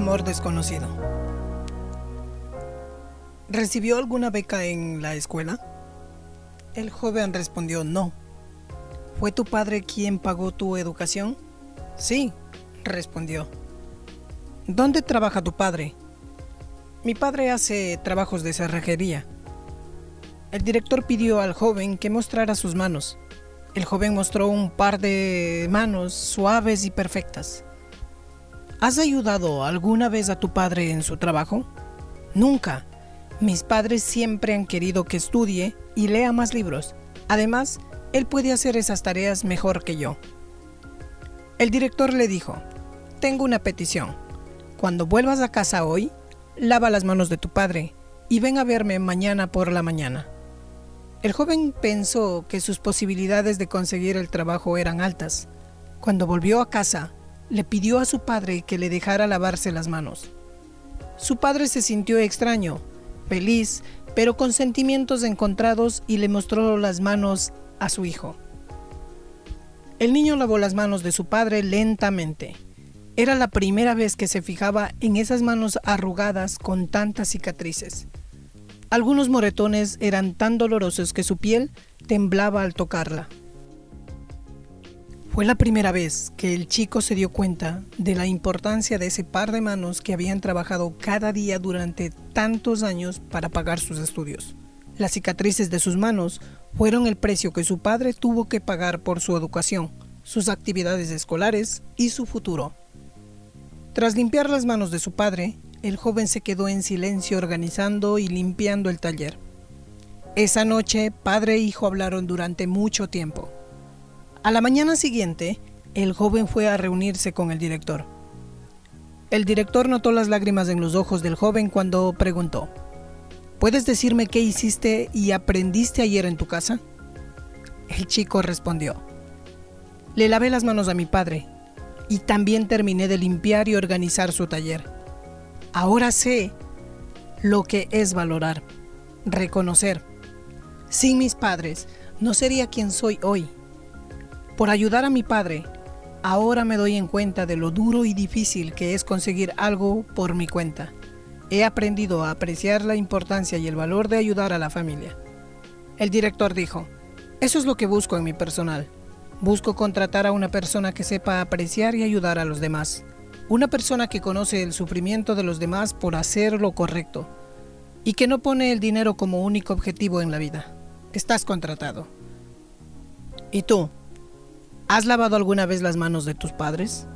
Amor desconocido. ¿Recibió alguna beca en la escuela? El joven respondió no. ¿Fue tu padre quien pagó tu educación? Sí, respondió. ¿Dónde trabaja tu padre? Mi padre hace trabajos de cerrajería. El director pidió al joven que mostrara sus manos. El joven mostró un par de manos suaves y perfectas. ¿Has ayudado alguna vez a tu padre en su trabajo? Nunca. Mis padres siempre han querido que estudie y lea más libros. Además, él puede hacer esas tareas mejor que yo. El director le dijo, tengo una petición. Cuando vuelvas a casa hoy, lava las manos de tu padre y ven a verme mañana por la mañana. El joven pensó que sus posibilidades de conseguir el trabajo eran altas. Cuando volvió a casa, le pidió a su padre que le dejara lavarse las manos. Su padre se sintió extraño, feliz, pero con sentimientos encontrados y le mostró las manos a su hijo. El niño lavó las manos de su padre lentamente. Era la primera vez que se fijaba en esas manos arrugadas con tantas cicatrices. Algunos moretones eran tan dolorosos que su piel temblaba al tocarla. Fue la primera vez que el chico se dio cuenta de la importancia de ese par de manos que habían trabajado cada día durante tantos años para pagar sus estudios. Las cicatrices de sus manos fueron el precio que su padre tuvo que pagar por su educación, sus actividades escolares y su futuro. Tras limpiar las manos de su padre, el joven se quedó en silencio organizando y limpiando el taller. Esa noche, padre e hijo hablaron durante mucho tiempo. A la mañana siguiente, el joven fue a reunirse con el director. El director notó las lágrimas en los ojos del joven cuando preguntó, ¿Puedes decirme qué hiciste y aprendiste ayer en tu casa? El chico respondió, Le lavé las manos a mi padre y también terminé de limpiar y organizar su taller. Ahora sé lo que es valorar, reconocer. Sin mis padres, no sería quien soy hoy por ayudar a mi padre, ahora me doy en cuenta de lo duro y difícil que es conseguir algo por mi cuenta. He aprendido a apreciar la importancia y el valor de ayudar a la familia. El director dijo, eso es lo que busco en mi personal. Busco contratar a una persona que sepa apreciar y ayudar a los demás. Una persona que conoce el sufrimiento de los demás por hacer lo correcto y que no pone el dinero como único objetivo en la vida. Estás contratado. ¿Y tú? ¿Has lavado alguna vez las manos de tus padres?